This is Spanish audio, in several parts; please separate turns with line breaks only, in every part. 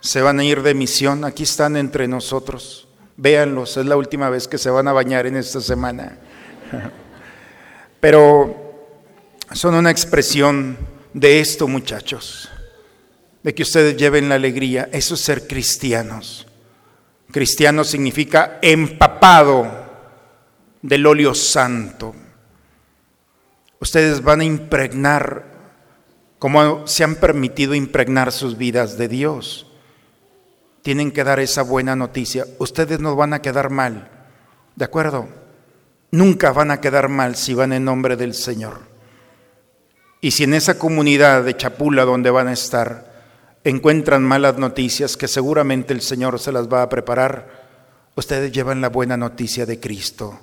se van a ir de misión, aquí están entre nosotros. Véanlos, es la última vez que se van a bañar en esta semana. Pero son una expresión de esto, muchachos, de que ustedes lleven la alegría. Eso es ser cristianos. Cristiano significa empapado del óleo santo. Ustedes van a impregnar, como se han permitido impregnar sus vidas de Dios. Tienen que dar esa buena noticia. Ustedes no van a quedar mal, ¿de acuerdo? Nunca van a quedar mal si van en nombre del Señor. Y si en esa comunidad de Chapula donde van a estar encuentran malas noticias, que seguramente el Señor se las va a preparar, ustedes llevan la buena noticia de Cristo.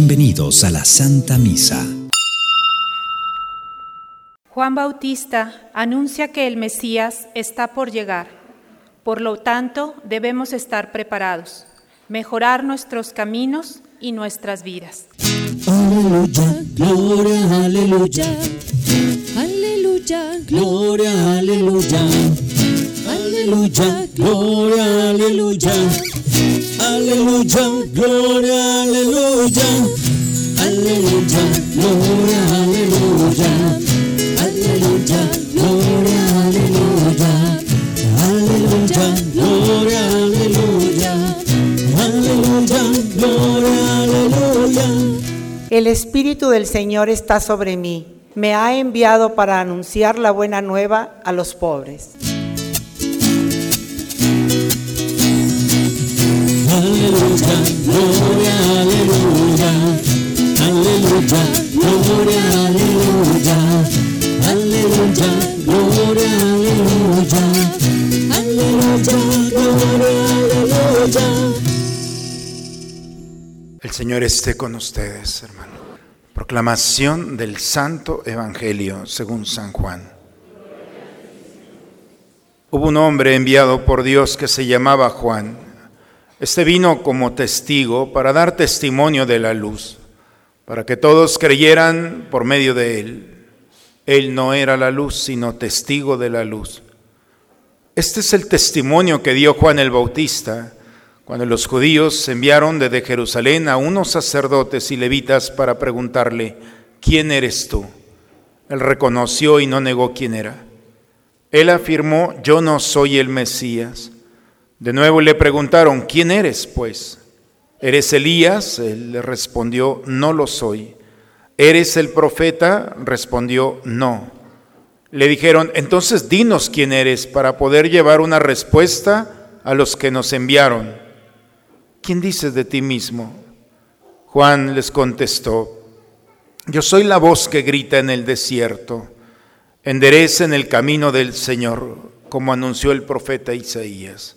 Bienvenidos a la Santa Misa.
Juan Bautista anuncia que el Mesías está por llegar. Por lo tanto, debemos estar preparados, mejorar nuestros caminos y nuestras vidas.
Aleluya, gloria, aleluya. Aleluya, gloria, aleluya. Aleluya, gloria, aleluya. Aleluya, gloria, aleluya. Aleluya, gloria, aleluya. Aleluya, gloria, aleluya. Aleluya, gloria, aleluya. Aleluya, gloria, aleluya.
El Espíritu del Señor está sobre mí. Me ha enviado para anunciar la buena nueva a los pobres.
Aleluya, gloria, aleluya. Aleluya, gloria, aleluya. Aleluya, gloria, aleluya. Aleluya, gloria, aleluya.
El Señor esté con ustedes, hermano. Proclamación del Santo Evangelio según San Juan. Hubo un hombre enviado por Dios que se llamaba Juan. Este vino como testigo para dar testimonio de la luz, para que todos creyeran por medio de él. Él no era la luz, sino testigo de la luz. Este es el testimonio que dio Juan el Bautista cuando los judíos enviaron desde Jerusalén a unos sacerdotes y levitas para preguntarle, ¿quién eres tú? Él reconoció y no negó quién era. Él afirmó, yo no soy el Mesías. De nuevo le preguntaron, ¿quién eres pues? ¿Eres Elías? Él le respondió, no lo soy. ¿Eres el profeta? Respondió, no. Le dijeron, entonces dinos quién eres para poder llevar una respuesta a los que nos enviaron. ¿quién dices de ti mismo? Juan les contestó, yo soy la voz que grita en el desierto, enderecen el camino del Señor, como anunció el profeta Isaías.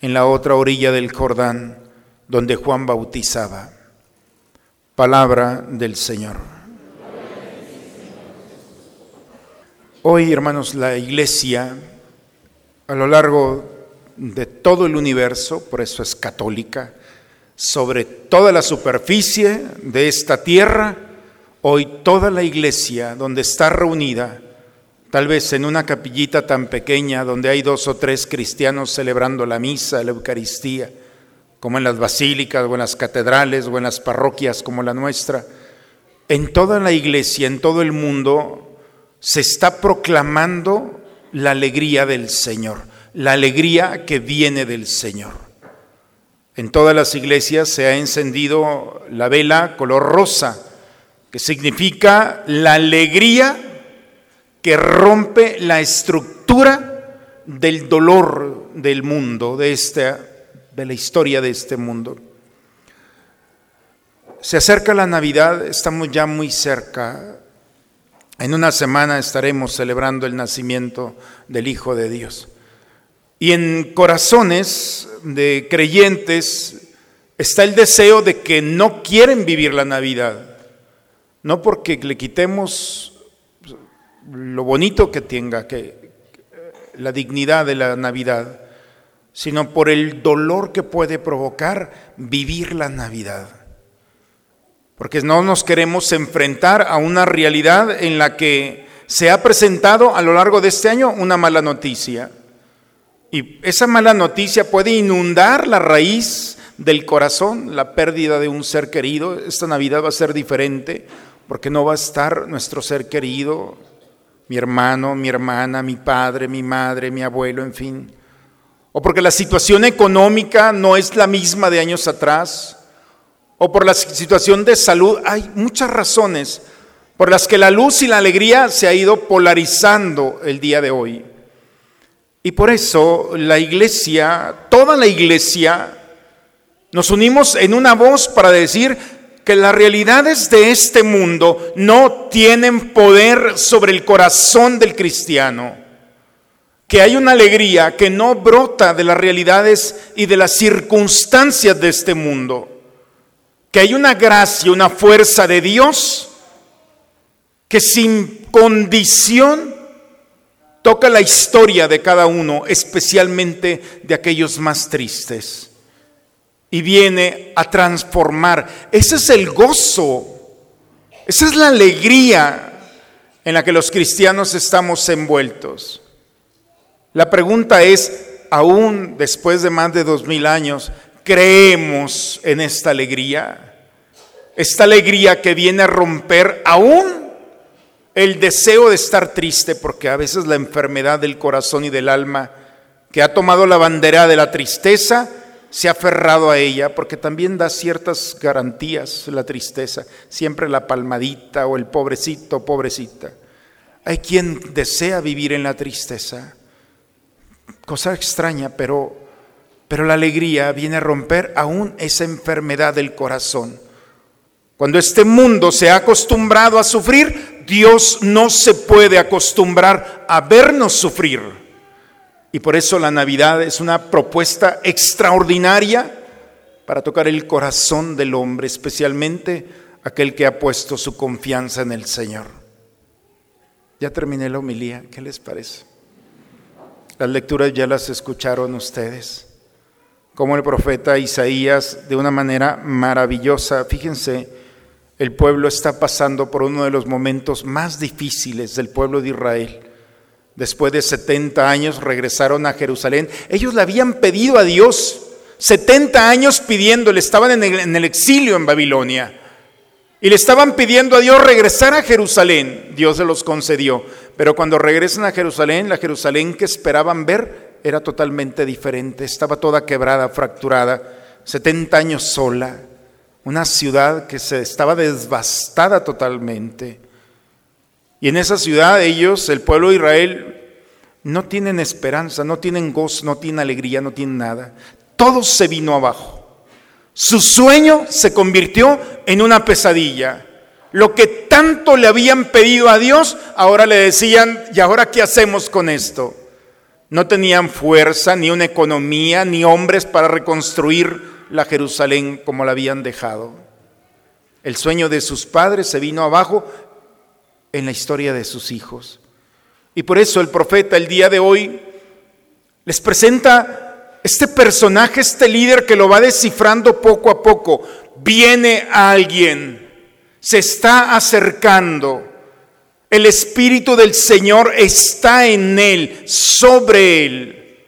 en la otra orilla del Jordán, donde Juan bautizaba. Palabra del Señor. Hoy, hermanos, la iglesia, a lo largo de todo el universo, por eso es católica, sobre toda la superficie de esta tierra, hoy toda la iglesia donde está reunida, tal vez en una capillita tan pequeña donde hay dos o tres cristianos celebrando la misa, la Eucaristía, como en las basílicas o en las catedrales o en las parroquias como la nuestra, en toda la iglesia, en todo el mundo, se está proclamando la alegría del Señor la alegría que viene del Señor. En todas las iglesias se ha encendido la vela color rosa, que significa la alegría que rompe la estructura del dolor del mundo, de, esta, de la historia de este mundo. se acerca la Navidad, estamos ya muy cerca. En una semana estaremos celebrando el nacimiento del Hijo de Dios. Y en corazones de creyentes está el deseo de que no quieren vivir la Navidad. No porque le quitemos lo bonito que tenga, que, la dignidad de la Navidad, sino por el dolor que puede provocar vivir la Navidad. Porque no nos queremos enfrentar a una realidad en la que se ha presentado a lo largo de este año una mala noticia. Y esa mala noticia puede inundar la raíz del corazón, la pérdida de un ser querido. Esta Navidad va a ser diferente porque no va a estar nuestro ser querido, mi hermano, mi hermana, mi padre, mi madre, mi abuelo, en fin. O porque la situación económica no es la misma de años atrás. O por la situación de salud. Hay muchas razones por las que la luz y la alegría se ha ido polarizando el día de hoy. Y por eso la iglesia, toda la iglesia, nos unimos en una voz para decir, que las realidades de este mundo no tienen poder sobre el corazón del cristiano, que hay una alegría que no brota de las realidades y de las circunstancias de este mundo, que hay una gracia, una fuerza de Dios que sin condición toca la historia de cada uno, especialmente de aquellos más tristes y viene a transformar. Ese es el gozo, esa es la alegría en la que los cristianos estamos envueltos. La pregunta es, aún después de más de dos mil años, ¿creemos en esta alegría? Esta alegría que viene a romper aún el deseo de estar triste, porque a veces la enfermedad del corazón y del alma que ha tomado la bandera de la tristeza, se ha aferrado a ella porque también da ciertas garantías la tristeza, siempre la palmadita o el pobrecito, pobrecita. Hay quien desea vivir en la tristeza, cosa extraña, pero, pero la alegría viene a romper aún esa enfermedad del corazón. Cuando este mundo se ha acostumbrado a sufrir, Dios no se puede acostumbrar a vernos sufrir. Y por eso la Navidad es una propuesta extraordinaria para tocar el corazón del hombre, especialmente aquel que ha puesto su confianza en el Señor. Ya terminé la homilía, ¿qué les parece? Las lecturas ya las escucharon ustedes. Como el profeta Isaías, de una manera maravillosa, fíjense, el pueblo está pasando por uno de los momentos más difíciles del pueblo de Israel Después de 70 años regresaron a Jerusalén. Ellos le habían pedido a Dios 70 años pidiéndole, estaban en el, exilio en Babilonia. Y le estaban pidiendo a Dios regresar a Jerusalén. Dios se los concedió. Pero cuando regresan a Jerusalén, la Jerusalén que esperaban ver era totalmente diferente. Estaba toda quebrada, fracturada. 70 años sola. Una ciudad que se estaba devastada totalmente. Y en esa ciudad ellos, el pueblo de Israel, no tienen esperanza, no tienen gozo, no tienen alegría, no tienen nada. Todo se vino abajo. Su sueño se convirtió en una pesadilla. Lo que tanto le habían pedido a Dios, ahora le decían, ¿y ahora qué hacemos con esto? No tenían fuerza, ni una economía, ni hombres para reconstruir la Jerusalén como la habían dejado. El sueño de sus padres se vino abajo en la historia de sus hijos. Y por eso el profeta el día de hoy les presenta este personaje, este líder que lo va descifrando poco a poco. Viene alguien, se está acercando. El Espíritu del Señor está en él, sobre él.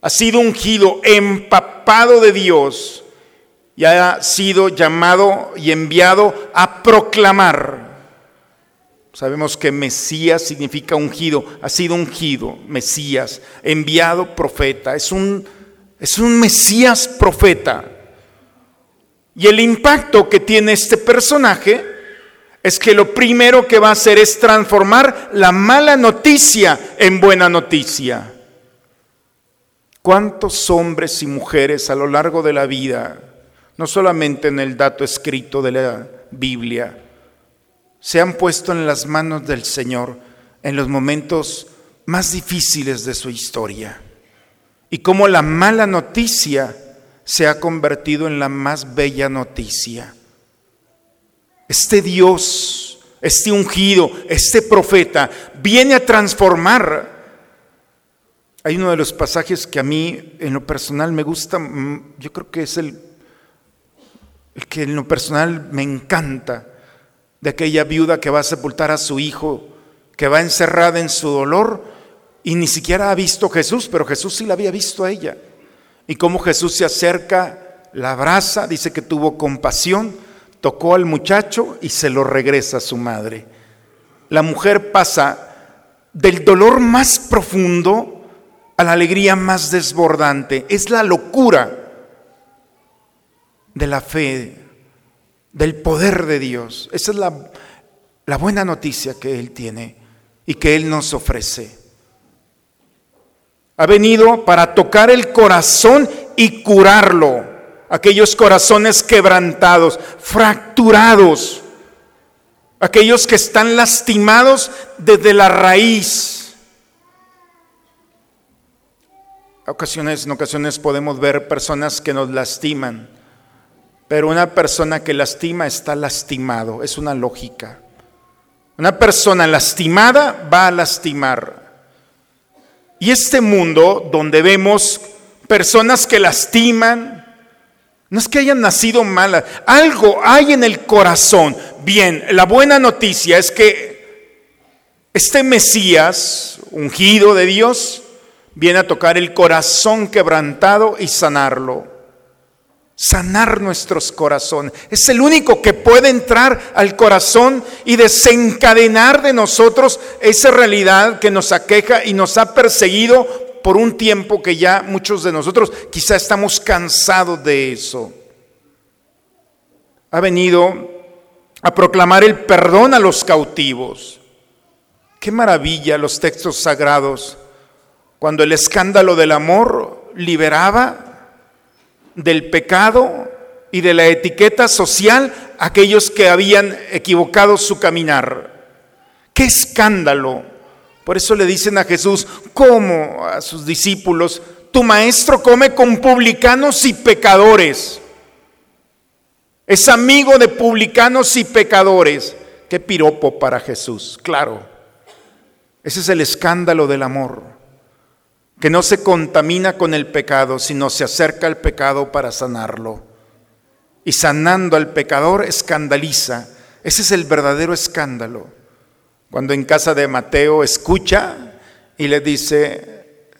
Ha sido ungido, empapado de Dios y ha sido llamado y enviado a proclamar Sabemos que Mesías significa ungido, ha sido ungido, Mesías, enviado profeta, es un, es un Mesías profeta. Y el impacto que tiene este personaje es que lo primero que va a hacer es transformar la mala noticia en buena noticia. ¿Cuántos hombres y mujeres a lo largo de la vida no solamente en el dato escrito de la Biblia, se han puesto en las manos del Señor en los momentos más difíciles de su historia. Y cómo la mala noticia se ha convertido en la más bella noticia. Este Dios, este ungido, este profeta, viene a transformar. Hay uno de los pasajes que a mí en lo personal me gusta, mm, yo creo que es el, el que en lo personal me encanta, de aquella viuda que va a sepultar a su hijo, que va encerrada en su dolor y ni siquiera ha visto a Jesús, pero Jesús sí la había visto a ella. Y cómo Jesús se acerca, la abraza, dice que tuvo compasión, tocó al muchacho y se lo regresa a su madre. La mujer pasa del dolor más profundo a la alegría más desbordante. Es la locura de la fe, del poder de Dios. Esa es la, buena noticia que Él tiene y que Él nos ofrece. Ha venido para tocar el corazón y curarlo. Aquellos corazones quebrantados, fracturados. Aquellos que están lastimados desde la raíz. Ocasiones, en ocasiones podemos ver personas que nos lastiman, pero una persona que lastima está lastimado, es una lógica. Una persona lastimada va a lastimar. Y este mundo donde vemos personas que lastiman, no es que hayan nacido malas, algo hay en el corazón. Bien, la buena noticia es que este Mesías, ungido de Dios, viene a tocar el corazón quebrantado y sanarlo sanar nuestros corazones. Es el único que puede entrar al corazón y desencadenar de nosotros esa realidad que nos aqueja y nos ha perseguido por un tiempo que ya muchos de nosotros quizá estamos cansados de eso. Ha venido a proclamar el perdón a los cautivos. Qué maravilla los textos sagrados, cuando el escándalo del amor liberaba del pecado y de la etiqueta social aquellos que habían equivocado su caminar. ¡Qué escándalo! Por eso le dicen a Jesús, como a sus discípulos, tu maestro come con publicanos y pecadores. Es amigo de publicanos y pecadores. Qué piropo para Jesús, claro. Ese es el escándalo del amor que no se contamina con el pecado, sino se acerca al pecado para sanarlo. Y sanando al pecador escandaliza. Ese es el verdadero escándalo. Cuando en casa de Mateo escucha y le dice,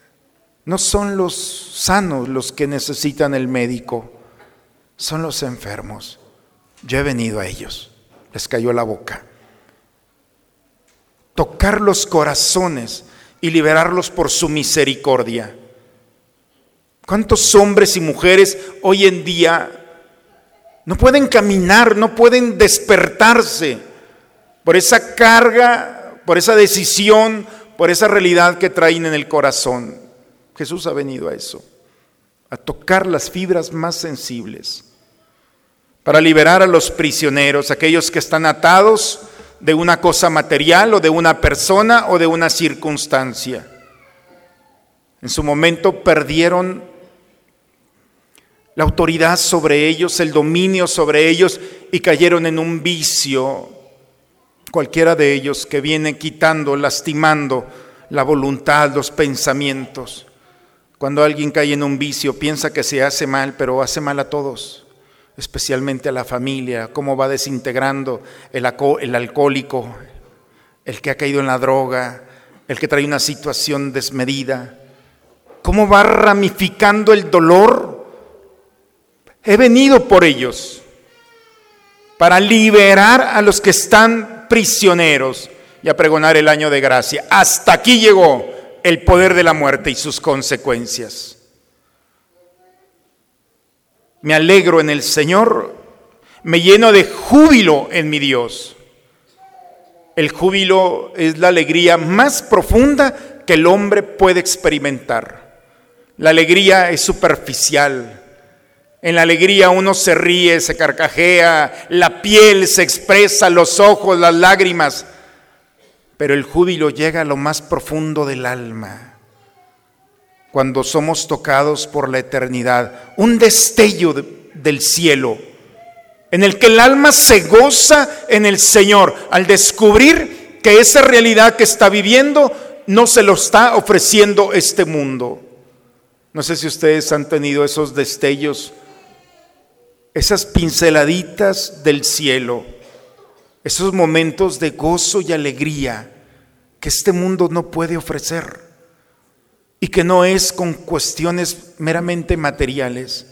no son los sanos los que necesitan el médico, son los enfermos. Yo he venido a ellos. Les cayó la boca. Tocar los corazones y liberarlos por su misericordia. ¿Cuántos hombres y mujeres hoy en día no pueden caminar, no pueden despertarse por esa carga, por esa decisión, por esa realidad que traen en el corazón? Jesús ha venido a eso, a tocar las fibras más sensibles, para liberar a los prisioneros, aquellos que están atados de una cosa material o de una persona o de una circunstancia. En su momento perdieron la autoridad sobre ellos, el dominio sobre ellos y cayeron en un vicio, cualquiera de ellos que viene quitando, lastimando la voluntad, los pensamientos. Cuando alguien cae en un vicio, piensa que se hace mal, pero hace mal a todos especialmente a la familia, cómo va desintegrando el, el alcohólico, el que ha caído en la droga, el que trae una situación desmedida, cómo va ramificando el dolor. He venido por ellos para liberar a los que están prisioneros y a pregonar el año de gracia. Hasta aquí llegó el poder de la muerte y sus consecuencias me alegro en el Señor, me lleno de júbilo en mi Dios. El júbilo es la alegría más profunda que el hombre puede experimentar. La alegría es superficial, En la alegría uno se ríe, se carcajea, la piel se expresa, los ojos, las lágrimas, pero el júbilo llega a lo más profundo del alma, cuando somos tocados por la eternidad, un destello de- del cielo, en el que el alma se goza en el Señor al descubrir que esa realidad que está viviendo no se lo está ofreciendo este mundo. No sé si ustedes han tenido esos destellos, esas pinceladitas del cielo, esos momentos de gozo y alegría que este mundo no puede ofrecer y que no es con cuestiones meramente materiales.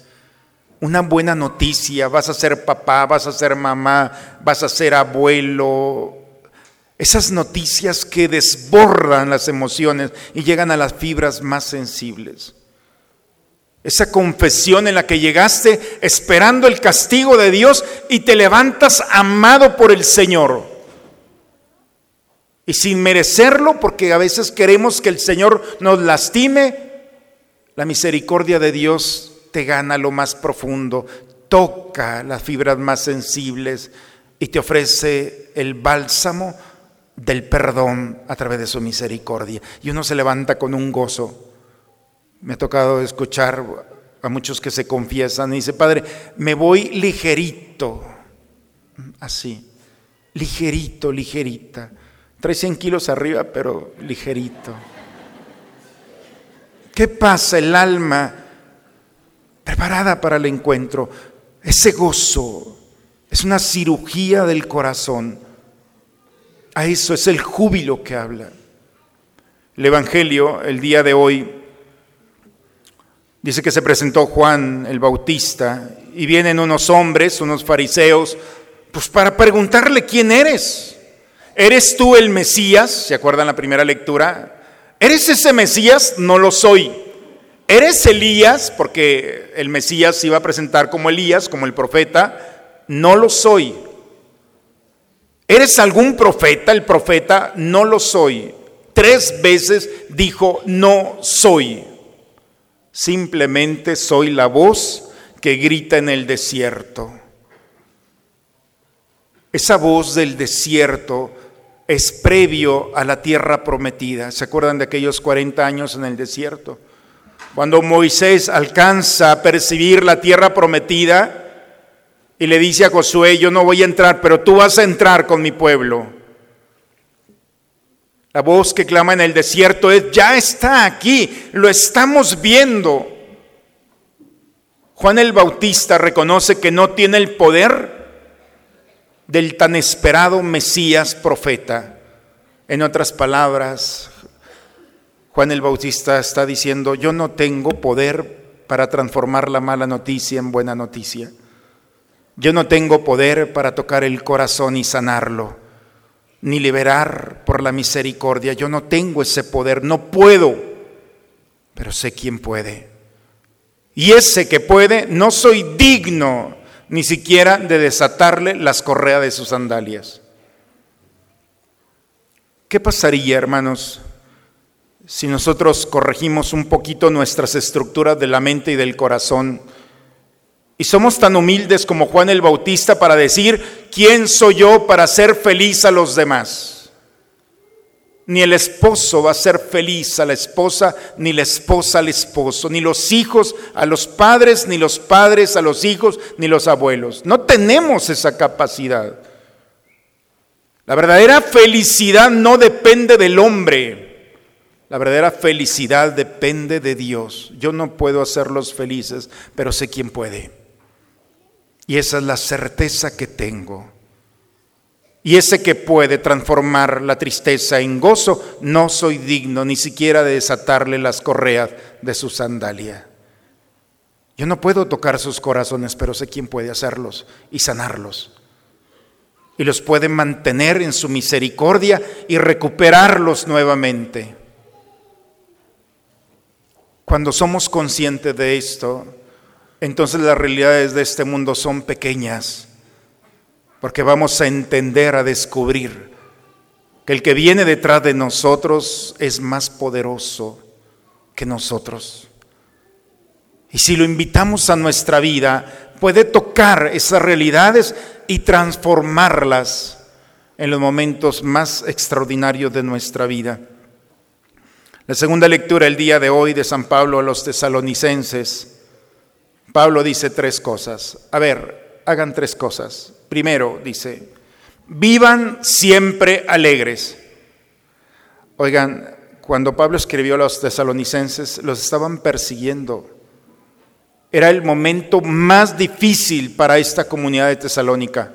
Una buena noticia, vas a ser papá, vas a ser mamá, vas a ser abuelo. Esas noticias que desbordan las emociones y llegan a las fibras más sensibles. Esa confesión en la que llegaste esperando el castigo de Dios y te levantas amado por el Señor. Y sin merecerlo, porque a veces queremos que el Señor nos lastime, la misericordia de Dios te gana lo más profundo, toca las fibras más sensibles y te ofrece el bálsamo del perdón a través de su misericordia. Y uno se levanta con un gozo. Me ha tocado escuchar a muchos que se confiesan y dice, Padre, me voy ligerito, así, ligerito, ligerita. Trae 100 kilos arriba, pero ligerito. ¿Qué pasa? El alma preparada para el encuentro, ese gozo, es una cirugía del corazón. A eso es el júbilo que habla. El Evangelio, el día de hoy, dice que se presentó Juan el Bautista y vienen unos hombres, unos fariseos, pues para preguntarle quién eres. ¿Eres tú el Mesías? ¿Se acuerdan la primera lectura? ¿Eres ese Mesías? No lo soy. ¿Eres Elías? Porque el Mesías se iba a presentar como Elías, como el profeta. No lo soy. ¿Eres algún profeta? El profeta, no lo soy. Tres veces dijo, no soy. Simplemente soy la voz que grita en el desierto. Esa voz del desierto es previo a la tierra prometida. ¿Se acuerdan de aquellos 40 años en el desierto? Cuando Moisés alcanza a percibir la tierra prometida y le dice a Josué, yo no voy a entrar, pero tú vas a entrar con mi pueblo. La voz que clama en el desierto es, ya está aquí, lo estamos viendo. Juan el Bautista reconoce que no tiene el poder del tan esperado Mesías profeta. En otras palabras, Juan el Bautista está diciendo, yo no tengo poder para transformar la mala noticia en buena noticia. Yo no tengo poder para tocar el corazón y sanarlo, ni liberar por la misericordia. Yo no tengo ese poder, no puedo, pero sé quién puede. Y ese que puede, no soy digno ni siquiera de desatarle las correas de sus sandalias. ¿Qué pasaría, hermanos, si nosotros corregimos un poquito nuestras estructuras de la mente y del corazón y somos tan humildes como Juan el Bautista para decir, ¿quién soy yo para ser feliz a los demás? Ni el esposo va a ser feliz a la esposa, ni la esposa al esposo, ni los hijos a los padres, ni los padres a los hijos, ni los abuelos. No tenemos esa capacidad. La verdadera felicidad no depende del hombre. La verdadera felicidad depende de Dios. Yo no puedo hacerlos felices, pero sé quién puede. Y esa es la certeza que tengo. Y ese que puede transformar la tristeza en gozo, no soy digno ni siquiera de desatarle las correas de su sandalia. Yo no puedo tocar sus corazones, pero sé quién puede hacerlos y sanarlos. Y los puede mantener en su misericordia y recuperarlos nuevamente. Cuando somos conscientes de esto, entonces las realidades de este mundo son pequeñas porque vamos a entender, a descubrir que el que viene detrás de nosotros es más poderoso que nosotros. Y si lo invitamos a nuestra vida, puede tocar esas realidades y transformarlas en los momentos más extraordinarios de nuestra vida. La segunda lectura el día de hoy de San Pablo a los tesalonicenses. Pablo dice tres cosas. A ver, hagan tres cosas. Primero dice, vivan siempre alegres. Oigan, cuando Pablo escribió a los tesalonicenses, los estaban persiguiendo. Era el momento más difícil para esta comunidad de Tesalónica.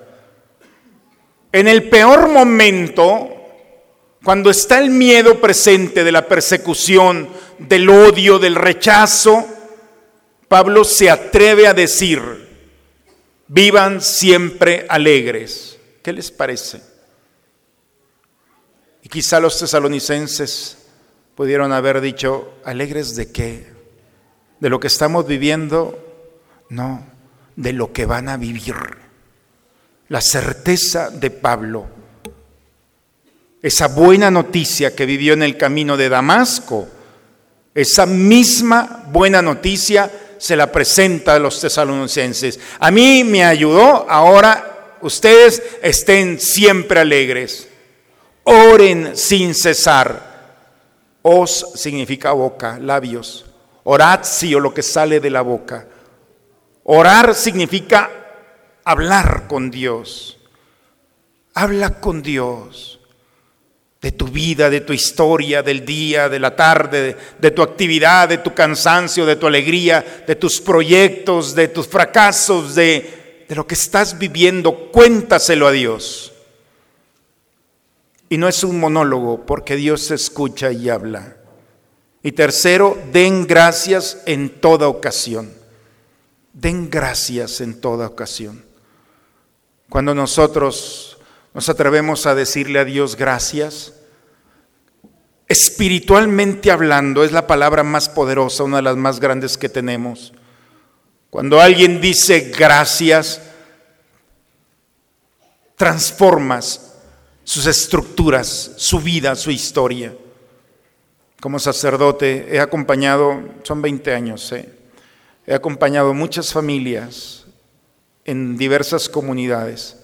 En el peor momento, cuando está el miedo presente de la persecución, del odio, del rechazo, Pablo se atreve a decir, vivan siempre alegres. ¿Qué les parece? Y quizá los tesalonicenses pudieron haber dicho, alegres de qué? ¿De lo que estamos viviendo? No, de lo que van a vivir. La certeza de Pablo, esa buena noticia que vivió en el camino de Damasco, esa misma buena noticia se la presenta a los tesalonicenses. A mí me ayudó, ahora ustedes estén siempre alegres. Oren sin cesar. Os significa boca, labios. Oratio, lo que sale de la boca. Orar significa hablar con Dios. Habla con Dios de tu vida, de tu historia, del día, de la tarde, de, tu actividad, de tu cansancio, de tu alegría, de tus proyectos, de tus fracasos, de, de lo que estás viviendo. Cuéntaselo a Dios. Y no es un monólogo, porque Dios escucha y habla. Y tercero, den gracias en toda ocasión. Den gracias en toda ocasión. Cuando nosotros nos atrevemos a decirle a Dios gracias, espiritualmente hablando, es la palabra más poderosa, una de las más grandes que tenemos. Cuando alguien dice gracias, transformas sus estructuras, su vida, su historia. Como sacerdote he acompañado, son 20 años, ¿eh? he acompañado muchas familias en diversas comunidades.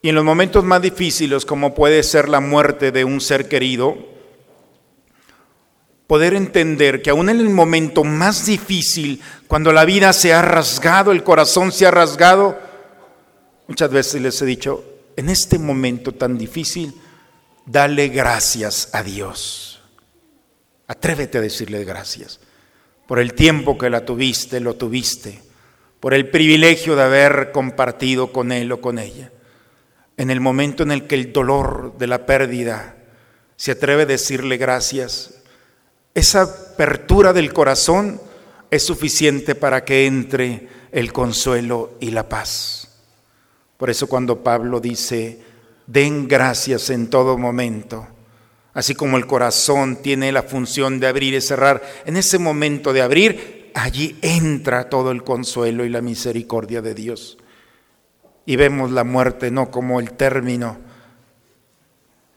Y en los momentos más difíciles, como puede ser la muerte de un ser querido, poder entender que aún en el momento más difícil, cuando la vida se ha rasgado, el corazón se ha rasgado, muchas veces les he dicho, en este momento tan difícil, dale gracias a Dios. Atrévete a decirle gracias por el tiempo que la tuviste, lo tuviste, por el privilegio de haber compartido con él o con ella. En el momento en el que el dolor de la pérdida se atreve a decirle gracias, esa apertura del corazón es suficiente para que entre el consuelo y la paz. Por eso cuando Pablo dice, den gracias en todo momento, así como el corazón tiene la función de abrir y cerrar, en ese momento de abrir, allí entra todo el consuelo y la misericordia de Dios. Y vemos la muerte no como el término,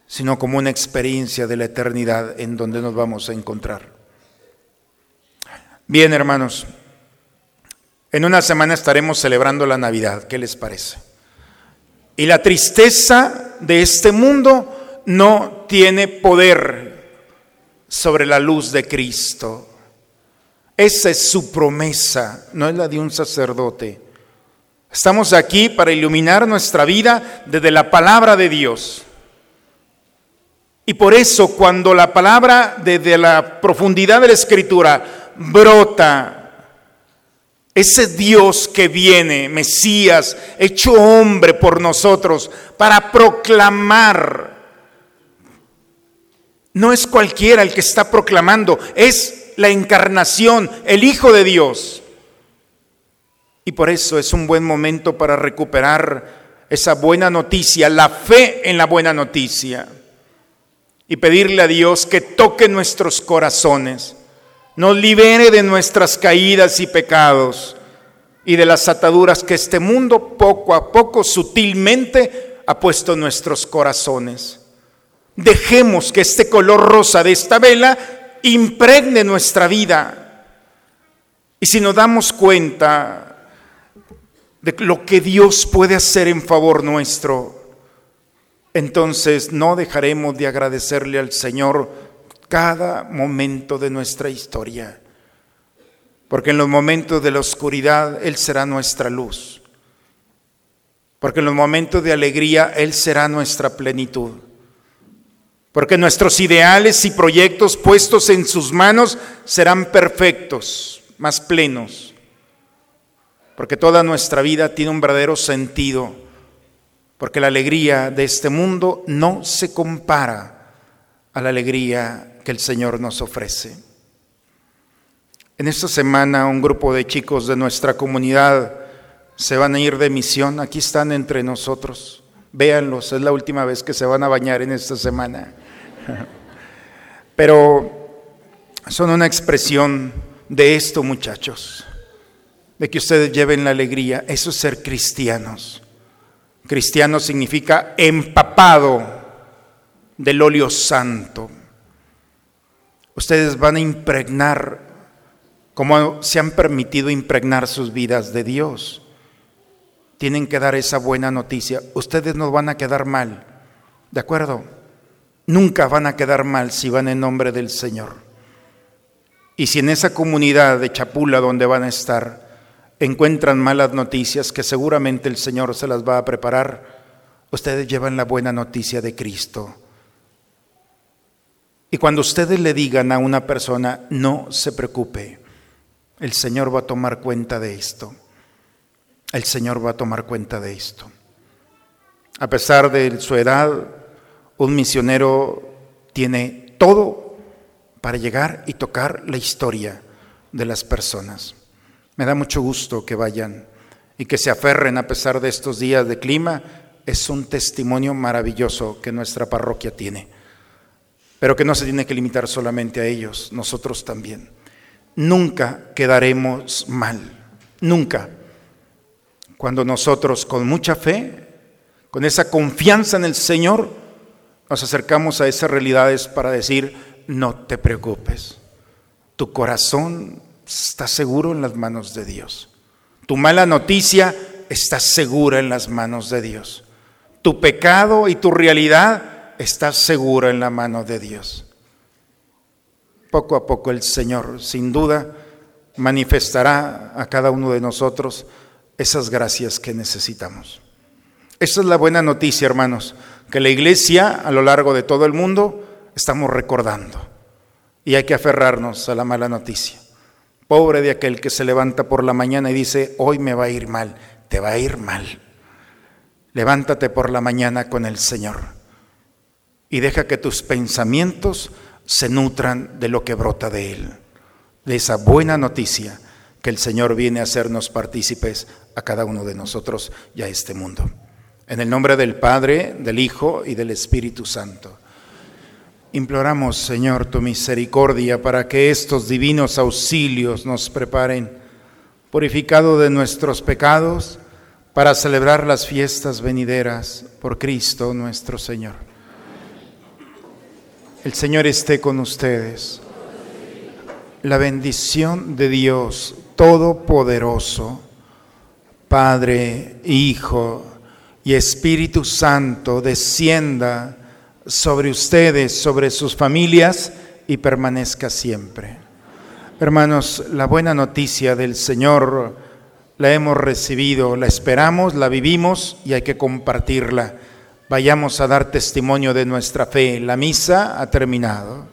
sino como una experiencia de la eternidad en donde nos vamos a encontrar. Bien, hermanos, en una semana estaremos celebrando la Navidad, ¿qué les parece? Y la tristeza de este mundo no tiene poder sobre la luz de Cristo. Esa es su promesa, no es la de un sacerdote. Estamos aquí para iluminar nuestra vida desde la palabra de Dios. Y por eso cuando la palabra desde la profundidad de la escritura brota, ese Dios que viene, Mesías, hecho hombre por nosotros, para proclamar, no es cualquiera el que está proclamando, es la encarnación, el Hijo de Dios. Y por eso es un buen momento para recuperar esa buena noticia, la fe en la buena noticia y pedirle a Dios que toque nuestros corazones, nos libere de nuestras caídas y pecados y de las ataduras que este mundo poco a poco sutilmente ha puesto en nuestros corazones. Dejemos que este color rosa de esta vela impregne nuestra vida Y si nos damos cuenta de lo que Dios puede hacer en favor nuestro, entonces no dejaremos de agradecerle al Señor cada momento de nuestra historia. Porque en los momentos de la oscuridad Él será nuestra luz. Porque en los momentos de alegría Él será nuestra plenitud. Porque nuestros ideales y proyectos puestos en sus manos serán perfectos, más plenos. Porque toda nuestra vida tiene un verdadero sentido. Porque la alegría de este mundo no se compara a la alegría que el Señor nos ofrece. En esta semana un grupo de chicos de nuestra comunidad se van a ir de misión. Aquí están entre nosotros. Véanlos, es la última vez que se van a bañar en esta semana. Pero son una expresión de esto, muchachos, de que ustedes lleven la alegría. Eso es ser cristianos. Cristiano significa empapado del óleo santo. Ustedes van a impregnar, como se han permitido impregnar sus vidas de Dios. Tienen que dar esa buena noticia. Ustedes no van a quedar mal, ¿de acuerdo? Nunca van a quedar mal si van en nombre del Señor. Y si en esa comunidad de Chapula donde van a estar encuentran malas noticias que seguramente el Señor se las va a preparar, ustedes llevan la buena noticia de Cristo. Y cuando ustedes le digan a una persona, no se preocupe, el Señor va a tomar cuenta de esto. El Señor va a tomar cuenta de esto. A pesar de su edad, un misionero tiene todo para llegar y tocar la historia de las personas. Me da mucho gusto que vayan y que se aferren a pesar de estos días de clima. Es un testimonio maravilloso que nuestra parroquia tiene, pero que no se tiene que limitar solamente a ellos, nosotros también. Nunca quedaremos mal, nunca. Cuando nosotros con mucha fe, con esa confianza en el Señor, nos acercamos a esas realidades para decir, no te preocupes, tu corazón está seguro en las manos de Dios. Tu mala noticia está segura en las manos de Dios. Tu pecado y tu realidad está segura en la mano de Dios. Poco a poco el Señor, sin duda, manifestará a cada uno de nosotros esas gracias que necesitamos. Esa es la buena noticia, hermanos, que la iglesia a lo largo de todo el mundo estamos recordando. Y hay que aferrarnos a la mala noticia. Pobre de aquel que se levanta por la mañana y dice, hoy me va a ir mal, te va a ir mal. Levántate por la mañana con el Señor y deja que tus pensamientos se nutran de lo que brota de Él, de esa buena noticia que el Señor viene a hacernos partícipes a cada uno de nosotros y a este mundo. En el nombre del Padre, del Hijo y del Espíritu Santo. Imploramos, Señor, tu misericordia para que estos divinos auxilios nos preparen, purificado de nuestros pecados, para celebrar las fiestas venideras por Cristo nuestro Señor. El Señor esté con ustedes. La bendición de Dios Todopoderoso, Padre, Hijo y Espíritu Santo, descienda sobre ustedes, sobre sus familias y permanezca siempre. Hermanos, la buena noticia del Señor la hemos recibido, la esperamos, la vivimos y hay que compartirla. Vayamos a dar testimonio de nuestra fe. La misa ha terminado.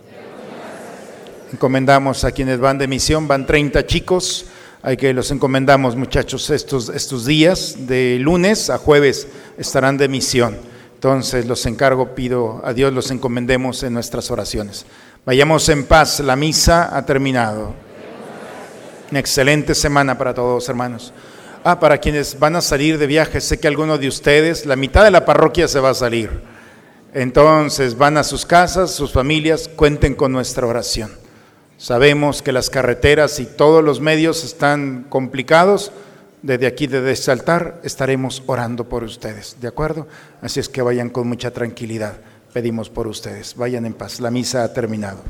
Encomendamos a quienes van de misión, van 30 chicos. Hay que los encomendamos, muchachos, estos, estos días, de lunes a jueves estarán de misión. Entonces los encargo, pido a Dios, los encomendemos en nuestras oraciones. Vayamos en paz, la misa ha terminado. Una excelente semana para todos, hermanos. Ah, para quienes van a salir de viaje, sé que algunos de ustedes, la mitad de la parroquia se va a salir. Entonces van a sus casas, sus familias, cuenten con nuestra oración. Sabemos que las carreteras y todos los medios están complicados desde aquí, desde este altar, estaremos orando por ustedes, ¿de acuerdo? Así es que vayan con mucha tranquilidad, pedimos por ustedes, vayan en paz, la misa ha terminado.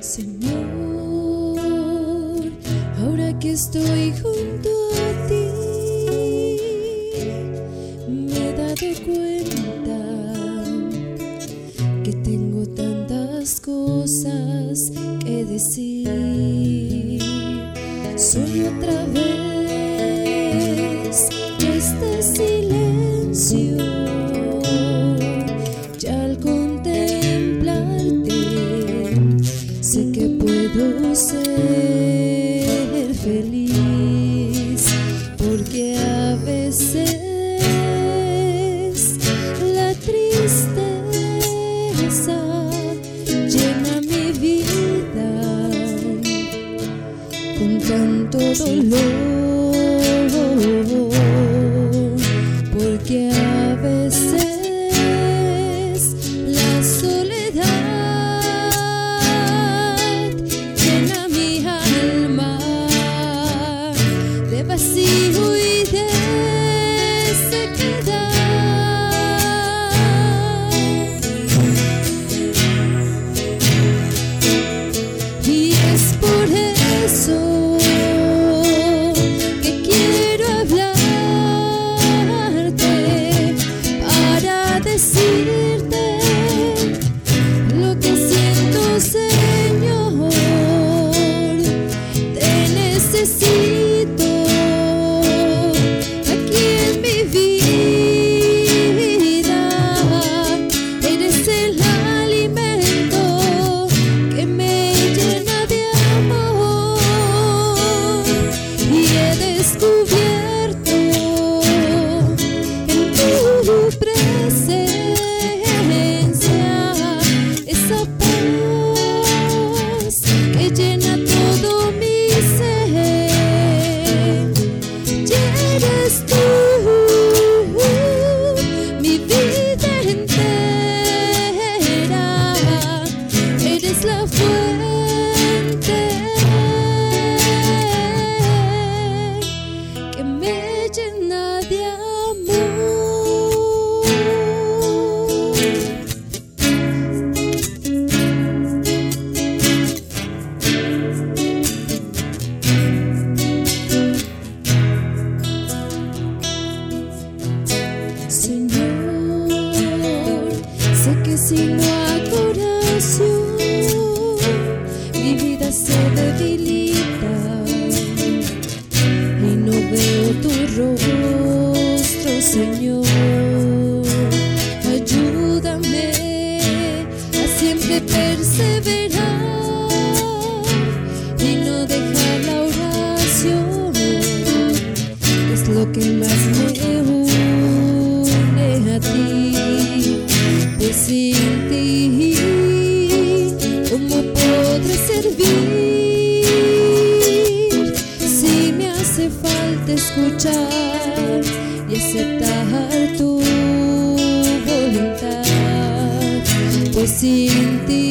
Señor, ahora que estoy junto a ti, aceptar tu voluntad. Pues sin ti,